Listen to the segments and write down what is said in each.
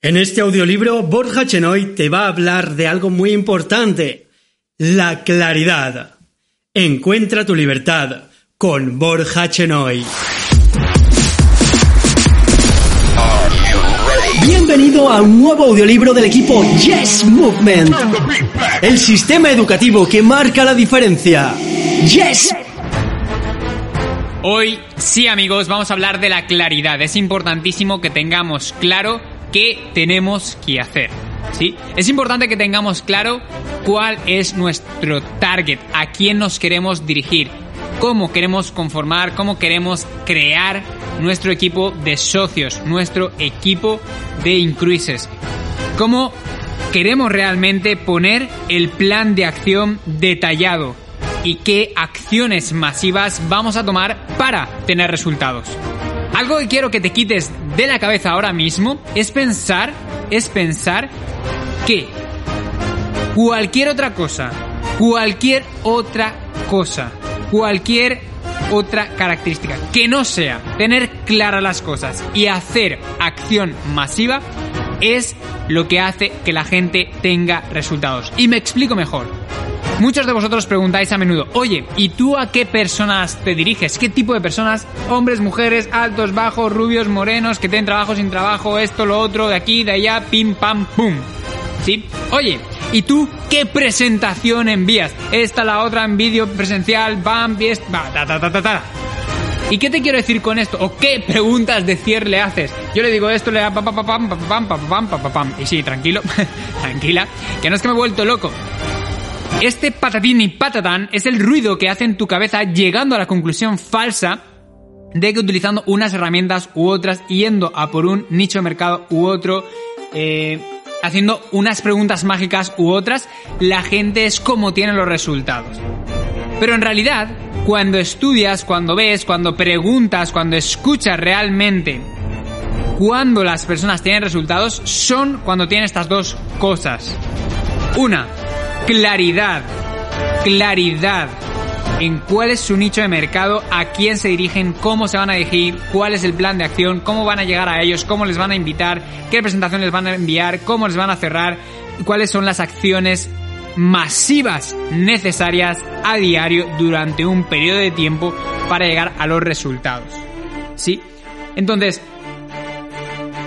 En este audiolibro, Borja Chenoy te va a hablar de algo muy importante, la claridad. Encuentra tu libertad con Borja Chenoy. Bienvenido a un nuevo audiolibro del equipo Yes Movement, el sistema educativo que marca la diferencia. Yes Hoy, sí amigos, vamos a hablar de la claridad. Es importantísimo que tengamos claro qué tenemos que hacer. ¿Sí? Es importante que tengamos claro cuál es nuestro target, a quién nos queremos dirigir, cómo queremos conformar, cómo queremos crear nuestro equipo de socios, nuestro equipo de incruises. Cómo queremos realmente poner el plan de acción detallado y qué acciones masivas vamos a tomar para tener resultados. Algo que quiero que te quites de la cabeza ahora mismo es pensar, es pensar que cualquier otra cosa, cualquier otra cosa, cualquier otra característica que no sea tener claras las cosas y hacer acción masiva es lo que hace que la gente tenga resultados. Y me explico mejor. Muchos de vosotros preguntáis a menudo, oye, ¿y tú a qué personas te diriges? ¿Qué tipo de personas? Hombres, mujeres, altos, bajos, rubios, morenos, que tienen trabajo sin trabajo, esto, lo otro, de aquí, de allá, pim, pam, pum. ¿Sí? Oye, ¿y tú qué presentación envías? Esta, la otra, en vídeo presencial, bam, ta, ta, ta, ta, ta. ¿Y qué te quiero decir con esto? ¿O qué preguntas de cierre le haces? Yo le digo esto, le da pa pa pa pam, pa pam, pa pam, pa pam. Y sí, tranquilo, tranquila, que no es que me he vuelto loco. Este patatín y patatán es el ruido que hace en tu cabeza llegando a la conclusión falsa de que utilizando unas herramientas u otras, yendo a por un nicho de mercado u otro, eh, haciendo unas preguntas mágicas u otras, la gente es como tiene los resultados. Pero en realidad, cuando estudias, cuando ves, cuando preguntas, cuando escuchas realmente cuando las personas tienen resultados, son cuando tienen estas dos cosas. Una, claridad, claridad en cuál es su nicho de mercado, a quién se dirigen, cómo se van a dirigir, cuál es el plan de acción, cómo van a llegar a ellos, cómo les van a invitar, qué presentación les van a enviar, cómo les van a cerrar, cuáles son las acciones masivas necesarias a diario durante un periodo de tiempo para llegar a los resultados. ¿Sí? Entonces,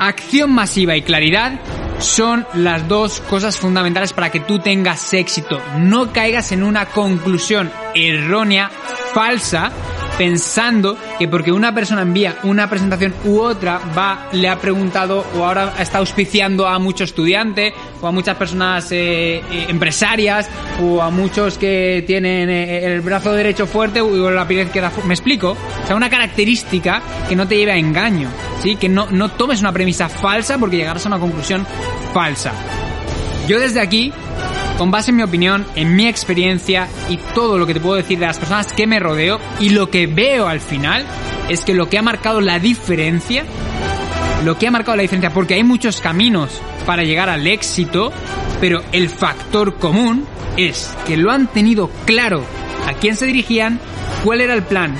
acción masiva y claridad son las dos cosas fundamentales para que tú tengas éxito. No caigas en una conclusión errónea, falsa, pensando que porque una persona envía una presentación u otra va, le ha preguntado o ahora está auspiciando a muchos estudiantes o a muchas personas eh, eh, empresarias o a muchos que tienen eh, el brazo derecho fuerte o la piel ¿Me explico? O sea, una característica que no te lleve a engaño, ¿sí? Que no, no tomes una premisa falsa porque llegarás a una conclusión falsa. Yo desde aquí con base en mi opinión, en mi experiencia y todo lo que te puedo decir de las personas que me rodeo y lo que veo al final es que lo que ha marcado la diferencia, lo que ha marcado la diferencia, porque hay muchos caminos para llegar al éxito, pero el factor común es que lo han tenido claro a quién se dirigían, cuál era el plan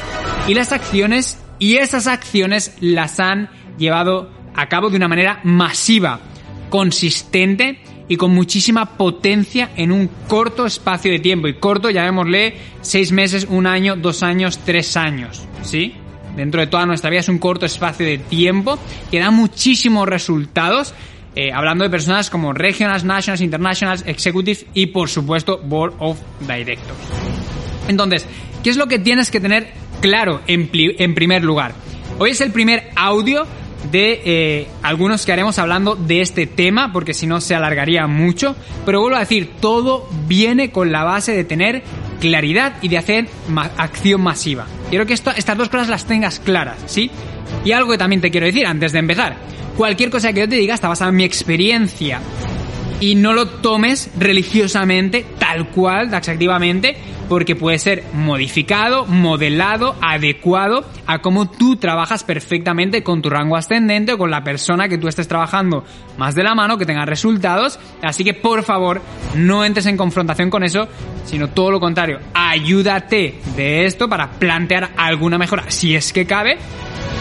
y las acciones, y esas acciones las han llevado a cabo de una manera masiva, consistente y con muchísima potencia en un corto espacio de tiempo. Y corto, llamémosle, seis meses, un año, dos años, tres años. ¿Sí? Dentro de toda nuestra vida es un corto espacio de tiempo que da muchísimos resultados. Eh, hablando de personas como Regionals, Nationals, Internationals, Executives y por supuesto Board of Directors. Entonces, ¿qué es lo que tienes que tener claro en, en primer lugar? Hoy es el primer audio de eh, algunos que haremos hablando de este tema, porque si no se alargaría mucho. Pero vuelvo a decir, todo viene con la base de tener claridad y de hacer acción masiva. Quiero que estas dos cosas las tengas claras, ¿sí? Y algo que también te quiero decir antes de empezar. Cualquier cosa que yo te diga está basada en mi experiencia. Y no lo tomes religiosamente, tal cual, taxativamente, porque puede ser modificado, modelado, adecuado a cómo tú trabajas perfectamente con tu rango ascendente o con la persona que tú estés trabajando más de la mano, que tenga resultados. Así que por favor, no entres en confrontación con eso, sino todo lo contrario, ayúdate de esto para plantear alguna mejora, si es que cabe,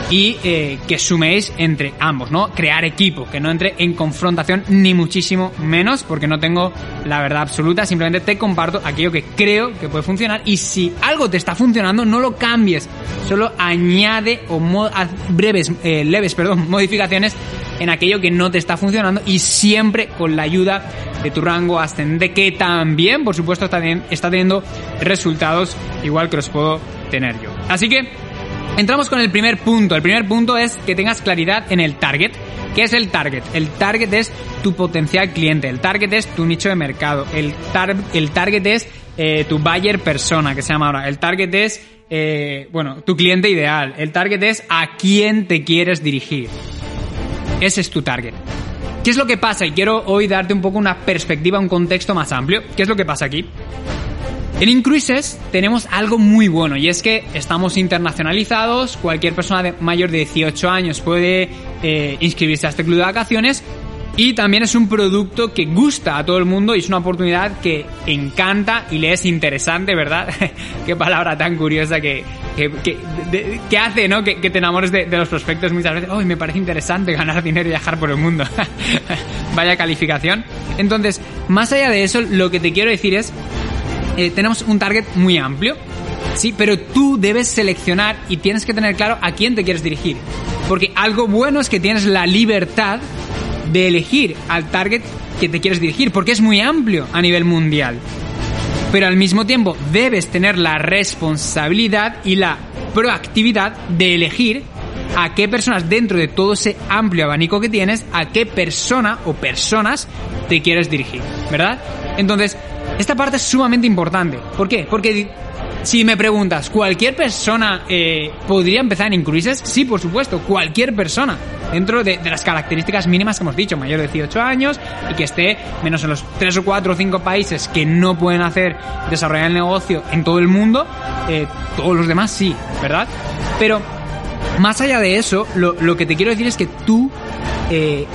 y eh, que suméis entre ambos, ¿no? Crear equipo, que no entre en confrontación ni muchísimo menos, porque no tengo la verdad absoluta, simplemente te comparto aquello que creo que puede funcionar y si algo te está funcionando, no lo cambies, solo añade o haz breves, eh, leves, perdón, modificaciones en aquello que no te está funcionando y siempre con la ayuda de tu rango ascendente que también, por supuesto, está teniendo resultados igual que los puedo tener yo. Así que entramos con el primer punto. El primer punto es que tengas claridad en el target. ¿Qué es el target? El target es tu potencial cliente, el target es tu nicho de mercado, el, target es eh, tu buyer persona, que se llama ahora, el target es, eh, bueno, tu cliente ideal, el target es a quién te quieres dirigir. Ese es tu target. ¿Qué es lo que pasa? Y quiero hoy darte un poco una perspectiva, un contexto más amplio. ¿Qué es lo que pasa aquí? En Incruises tenemos algo muy bueno y es que estamos internacionalizados, cualquier persona de mayor de 18 años puede eh, inscribirse a este club de vacaciones y también es un producto que gusta a todo el mundo y es una oportunidad que encanta y le es interesante, ¿verdad? Qué palabra tan curiosa que, que, hace, ¿no? Que, te enamores de, los prospectos muchas veces. ¡Oh, me parece interesante ganar dinero y viajar por el mundo! Vaya calificación. Entonces, más allá de eso, lo que te quiero decir es, eh, tenemos un target muy amplio. Sí, pero tú debes seleccionar y tienes que tener claro a quién te quieres dirigir. Porque algo bueno es que tienes la libertad de elegir al target que te quieres dirigir, porque es muy amplio a nivel mundial. Pero al mismo tiempo debes tener la responsabilidad y la proactividad de elegir a qué personas dentro de todo ese amplio abanico que tienes, a qué persona o personas te quieres dirigir, ¿verdad? Entonces, esta parte es sumamente importante. ¿Por qué? Porque si me preguntas, ¿cualquier persona eh, podría empezar en cruises? Sí, por supuesto, cualquier persona. Dentro de, las características mínimas que hemos dicho, mayor de 18 años y que esté menos en los 3 o 4 o 5 países que no pueden hacer desarrollar el negocio en todo el mundo, eh, todos los demás sí, ¿verdad? Pero más allá de eso, lo, que te quiero decir es que tú eh,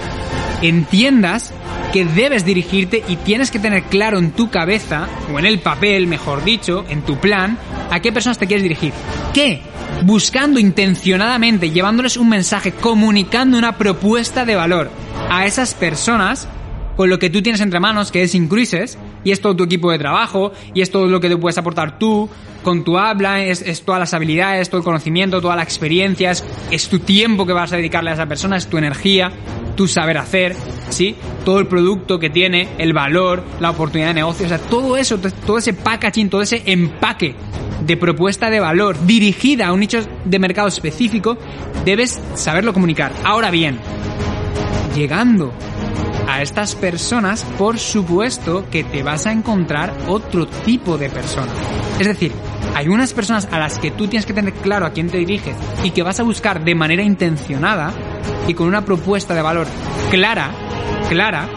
entiendas que debes dirigirte y tienes que tener claro en tu cabeza, o en el papel, mejor dicho, en tu plan, a qué personas te quieres dirigir. ¿Qué? Buscando intencionadamente, llevándoles un mensaje, comunicando una propuesta de valor a esas personas con lo que tú tienes entre manos, que es Incruises, y es todo tu equipo de trabajo, y es todo lo que te puedes aportar tú, con tu habla, es, todas las habilidades, todo el conocimiento, toda la experiencia, es, es, tu tiempo que vas a dedicarle a esa persona, es tu energía, tu saber hacer, ¿sí? Todo el producto que tiene, el valor, la oportunidad de negocio, o sea, todo eso, todo ese packaging, todo ese empaque de propuesta de valor dirigida a un nicho de mercado específico, debes saberlo comunicar. Ahora bien, llegando a estas personas, por supuesto que te vas a encontrar otro tipo de personas. Es decir, hay unas personas a las que tú tienes que tener claro a quién te diriges y que vas a buscar de manera intencionada y con una propuesta de valor clara, clara.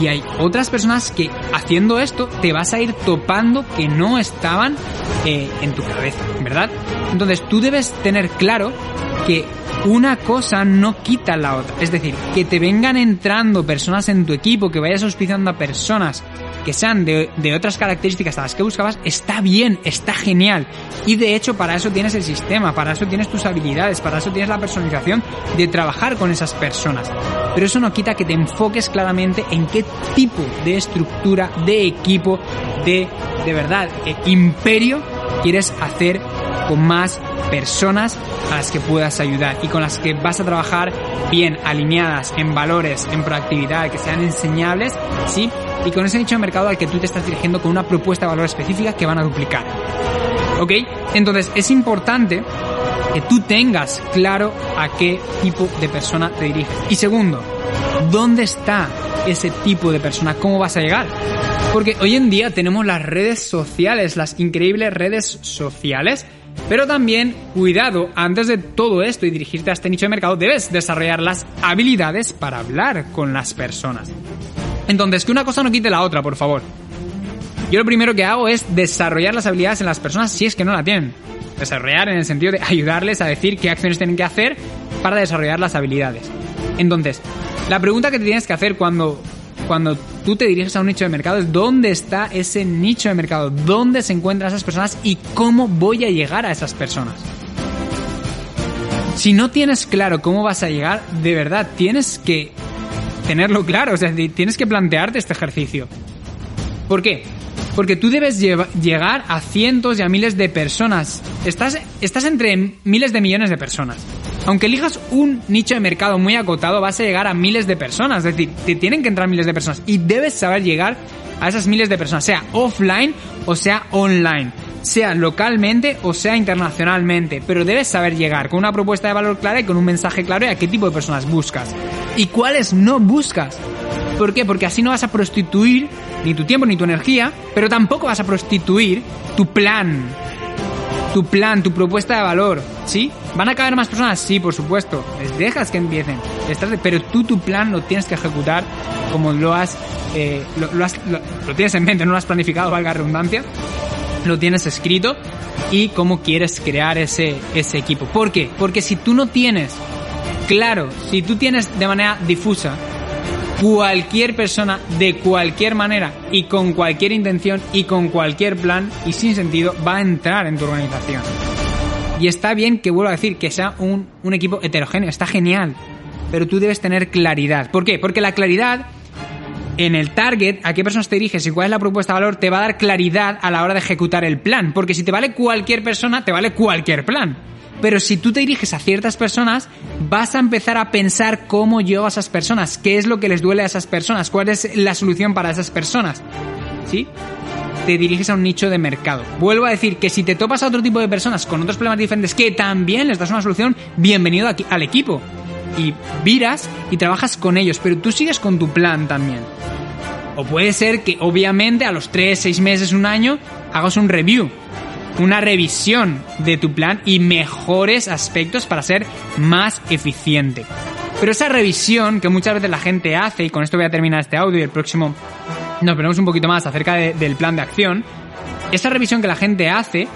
Y hay otras personas que haciendo esto te vas a ir topando que no estaban eh, en tu cabeza, ¿verdad? Entonces tú debes tener claro que una cosa no quita la otra. Es decir, que te vengan entrando personas en tu equipo, que vayas auspiciando a personas que sean de, otras características a las que buscabas, está bien, está genial. Y de hecho, para eso tienes el sistema, para eso tienes tus habilidades, para eso tienes la personalización de trabajar con esas personas. Pero eso no quita que te enfoques claramente en qué tipo de estructura, de equipo, de, de verdad, eh, imperio quieres hacer con más personas a las que puedas ayudar y con las que vas a trabajar bien alineadas en valores, en proactividad, que sean enseñables, ¿sí? Y con ese nicho de mercado al que tú te estás dirigiendo con una propuesta de valor específica que van a duplicar. ¿Ok? Entonces es importante que tú tengas claro a qué tipo de persona te diriges. Y segundo, ¿dónde está ese tipo de persona? ¿Cómo vas a llegar? Porque hoy en día tenemos las redes sociales, las increíbles redes sociales, pero también, cuidado, antes de todo esto y dirigirte a este nicho de mercado, debes desarrollar las habilidades para hablar con las personas. Entonces, que una cosa no quite la otra, por favor. Yo lo primero que hago es desarrollar las habilidades en las personas si es que no la tienen. Desarrollar en el sentido de ayudarles a decir qué acciones tienen que hacer para desarrollar las habilidades. Entonces, la pregunta que te tienes que hacer cuando cuando tú te diriges a un nicho de mercado es dónde está ese nicho de mercado, dónde se encuentran esas personas y cómo voy a llegar a esas personas. Si no tienes claro cómo vas a llegar, de verdad, tienes que tenerlo claro, o sea, tienes que plantearte este ejercicio. ¿Por qué? Porque tú debes llegar a cientos y a miles de personas. Estás, estás entre miles de millones de personas. Aunque elijas un nicho de mercado muy acotado, vas a llegar a miles de personas. Es decir, te tienen que entrar miles de personas. Y debes saber llegar a esas miles de personas, sea offline o sea online sea localmente o sea internacionalmente, pero debes saber llegar con una propuesta de valor clara y con un mensaje claro de a qué tipo de personas buscas y cuáles no buscas. ¿Por qué? Porque así no vas a prostituir ni tu tiempo ni tu energía, pero tampoco vas a prostituir tu plan. Tu plan, tu propuesta de valor, ¿sí? ¿Van a caber más personas? Sí, por supuesto. Les dejas que empiecen. Pero tú tu plan lo tienes que ejecutar como lo has, eh, lo, has lo tienes en mente, no lo has planificado, valga redundancia lo tienes escrito y cómo quieres crear ese, ese equipo. ¿Por qué? Porque si tú no tienes claro, si tú tienes de manera difusa cualquier persona de cualquier manera y con cualquier intención y con cualquier plan y sin sentido va a entrar en tu organización. Y está bien que vuelvo a decir que sea un, un equipo heterogéneo, está genial. Pero tú debes tener claridad. ¿Por qué? Porque la claridad en el target, a qué personas te diriges y cuál es la propuesta de valor, te va a dar claridad a la hora de ejecutar el plan. Porque si te vale cualquier persona, te vale cualquier plan. Pero si tú te diriges a ciertas personas, vas a empezar a pensar cómo llevo a esas personas, qué es lo que les duele a esas personas, cuál es la solución para esas personas. ¿Sí? Te diriges a un nicho de mercado. Vuelvo a decir que si te topas a otro tipo de personas con otros problemas diferentes que también les das una solución, bienvenido aquí, al equipo y viras y trabajas con ellos, pero tú sigues con tu plan también. O puede ser que obviamente a los 3, 6 meses, un año, hagas un review, una revisión de tu plan y mejores aspectos para ser más eficiente. Pero esa revisión que muchas veces la gente hace, y con esto voy a terminar este audio y el próximo nos veremos un poquito más acerca del plan de acción, esa revisión que la gente hace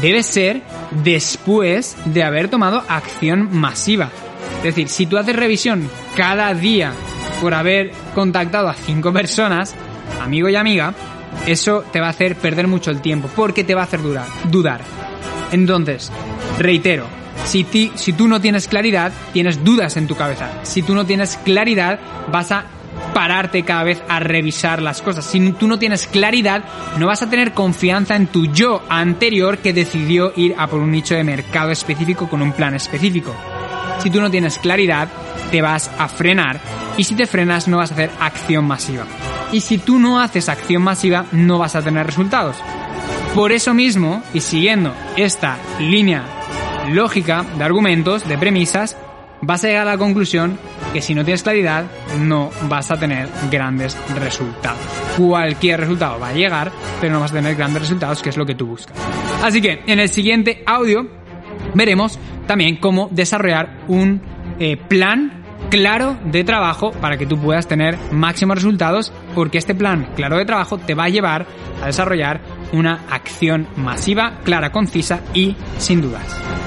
debe ser después de haber tomado acción masiva. Es decir, si tú haces revisión cada día por haber contactado a cinco personas, amigo y amiga, eso te va a hacer perder mucho el tiempo, porque te va a hacer dudar. dudar. Entonces, reitero, si tú no tienes claridad, tienes dudas en tu cabeza. Si tú no tienes claridad, vas a pararte cada vez a revisar las cosas. Si tú no tienes claridad, no vas a tener confianza en tu yo anterior que decidió ir a por un nicho de mercado específico con un plan específico. Si tú no tienes claridad, te vas a frenar y si te frenas no vas a hacer acción masiva. Y si tú no haces acción masiva, no vas a tener resultados. Por eso mismo, y siguiendo esta línea lógica de argumentos, de premisas, vas a llegar a la conclusión que si no tienes claridad, no vas a tener grandes resultados. Cualquier resultado va a llegar, pero no vas a tener grandes resultados, que es lo que tú buscas. Así que en el siguiente audio veremos también cómo desarrollar un eh, plan claro de trabajo para que tú puedas tener máximos resultados porque este plan claro de trabajo te va a llevar a desarrollar una acción masiva, clara, concisa y sin dudas.